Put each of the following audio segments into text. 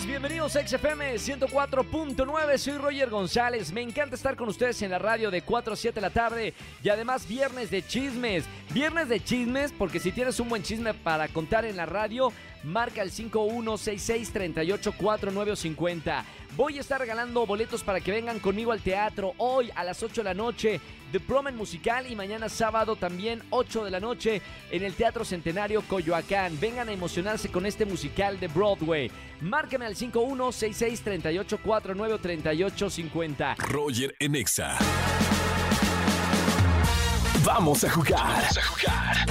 bienvenidos a XFM 104.9, soy Roger González, me encanta estar con ustedes en la radio de 4 a 7 de la tarde y además viernes de chismes, viernes de chismes porque si tienes un buen chisme para contar en la radio, marca el 5166384950. Voy a estar regalando boletos para que vengan conmigo al teatro hoy a las 8 de la noche, The Promen Musical y mañana sábado también 8 de la noche en el Teatro Centenario Coyoacán. Vengan a emocionarse con este musical de Broadway. Márqueme al 516638493850. Roger en Exa. Vamos a jugar. Vamos a jugar.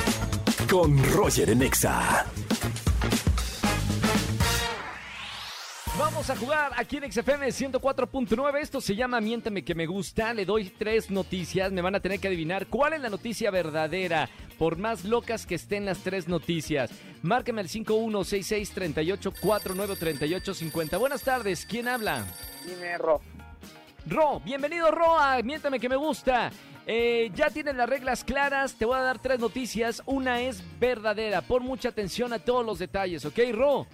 Con Roger en Vamos a jugar aquí en XFM 104.9. Esto se llama Miénteme que me gusta. Le doy tres noticias. Me van a tener que adivinar cuál es la noticia verdadera. Por más locas que estén las tres noticias. Márqueme al 516638493850. Buenas tardes. ¿Quién habla? Dime, Ro. Ro, bienvenido Ro a Miéntame que me gusta. Eh, ya tienen las reglas claras. Te voy a dar tres noticias. Una es verdadera. Pon mucha atención a todos los detalles, ¿ok, Ro?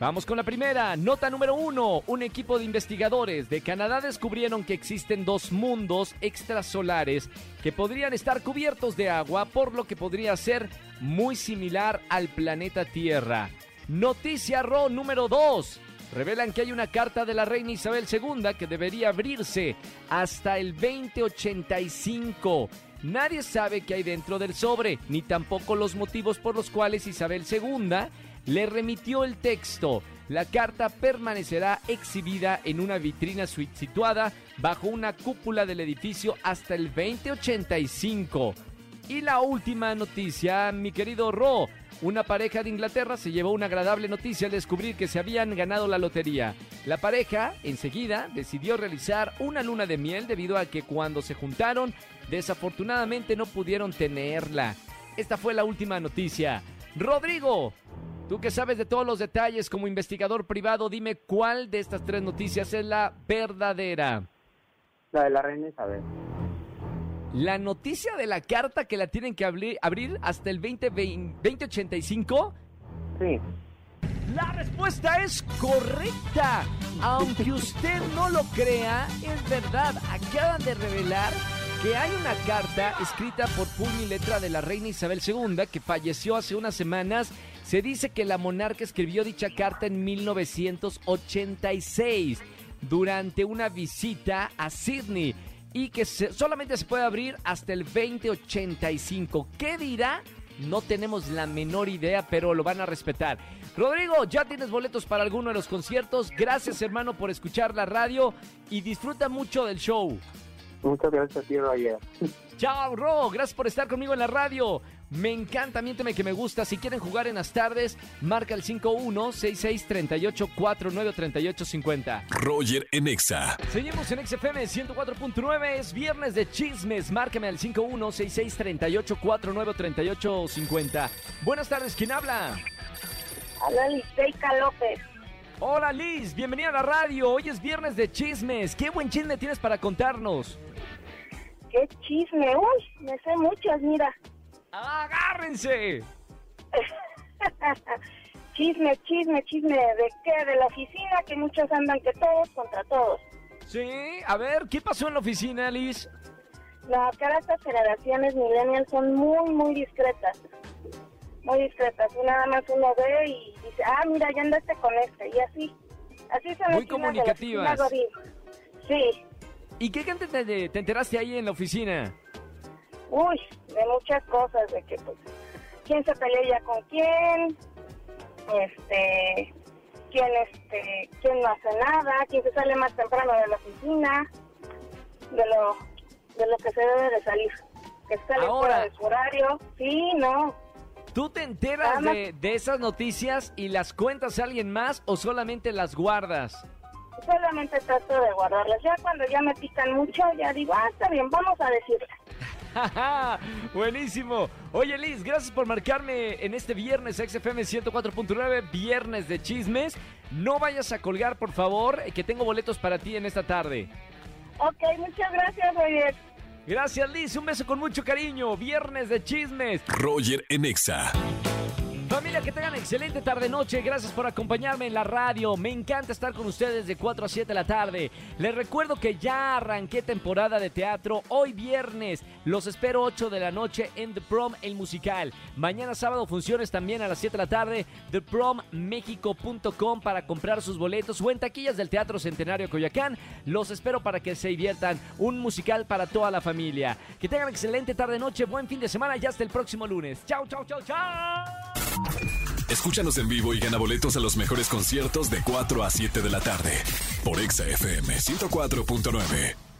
Vamos con la primera. Nota número uno. Un equipo de investigadores de Canadá descubrieron que existen dos mundos extrasolares que podrían estar cubiertos de agua, por lo que podría ser muy similar al planeta Tierra. Noticia Ro número dos. Revelan que hay una carta de la reina Isabel II que debería abrirse hasta el 2085. Nadie sabe qué hay dentro del sobre, ni tampoco los motivos por los cuales Isabel II le remitió el texto. La carta permanecerá exhibida en una vitrina situada bajo una cúpula del edificio hasta el 2085. Y la última noticia, mi querido Ro. Una pareja de Inglaterra se llevó una agradable noticia al descubrir que se habían ganado la lotería. La pareja, enseguida, decidió realizar una luna de miel debido a que cuando se juntaron, desafortunadamente no pudieron tenerla. Esta fue la última noticia. Rodrigo, Tú que sabes de todos los detalles como investigador privado, dime cuál de estas tres noticias es la verdadera. La de la reina Isabel. La noticia de la carta que la tienen que abrir, abrir hasta el 2020 2085. Sí. La respuesta es correcta. Aunque usted no lo crea, es verdad. Acaban de revelar que hay una carta escrita por puño y letra de la reina Isabel II que falleció hace unas semanas. Se dice que la monarca escribió dicha carta en 1986 durante una visita a Sydney y que se- solamente se puede abrir hasta el 2085. ¿Qué dirá? No tenemos la menor idea, pero lo van a respetar. Rodrigo, ya tienes boletos para alguno de los conciertos. Gracias, hermano, por escuchar la radio y disfruta mucho del show. Muchas gracias a ti, Roger. Chao, Ro, gracias por estar conmigo en la radio. Me encanta, miénteme que me gusta. Si quieren jugar en las tardes, marca el 516638493850. Roger en Exa. Seguimos en XFM 104.9, es viernes de chismes. Márcame al 516638493850. Buenas tardes, ¿quién habla? Hola, Listeika López. Hola Liz, bienvenida a la radio. Hoy es viernes de chismes. ¿Qué buen chisme tienes para contarnos? Qué chisme. Uy, me sé muchas, mira. ¡Agárrense! chisme, chisme, chisme. ¿De qué? De la oficina, que muchos andan que todos contra todos. Sí, a ver, ¿qué pasó en la oficina, Liz? No, que ahora estas generaciones millennials son muy, muy discretas. Muy discretas. Y nada más uno ve y dice, ah, mira, ya andaste con este. Y así. Así son las Muy chismes de la comunicativas. oficina. Sí. ¿Y qué gente te, te enteraste ahí en la oficina? Uy, de muchas cosas, de que pues, quién se pelea ya con quién, este, quién este, quién no hace nada, quién se sale más temprano de la oficina, de lo, de lo que se debe de salir, que sale Ahora. fuera de su horario, sí, no, ¿Tú te enteras de esas noticias y las cuentas a alguien más o solamente las guardas? Solamente trato de guardarlas, ya cuando ya me pican mucho, ya digo, ah, está bien, vamos a decirle. ¡Ja, Buenísimo. Oye, Liz, gracias por marcarme en este viernes XFM 104.9, viernes de chismes. No vayas a colgar, por favor, que tengo boletos para ti en esta tarde. Ok, muchas gracias, Roger. Gracias, Liz. Un beso con mucho cariño. Viernes de chismes. Roger en Exa. Familia, que tengan excelente tarde-noche. Gracias por acompañarme en la radio. Me encanta estar con ustedes de 4 a 7 de la tarde. Les recuerdo que ya arranqué temporada de teatro hoy viernes. Los espero 8 de la noche en The Prom, el musical. Mañana sábado funciones también a las 7 de la tarde. ThePromMexico.com para comprar sus boletos o en taquillas del Teatro Centenario Coyoacán. Los espero para que se diviertan. Un musical para toda la familia. Que tengan excelente tarde-noche. Buen fin de semana y hasta el próximo lunes. Chau, chau, chau, chau. Escúchanos en vivo y gana boletos a los mejores conciertos de 4 a 7 de la tarde por Exa FM 104.9.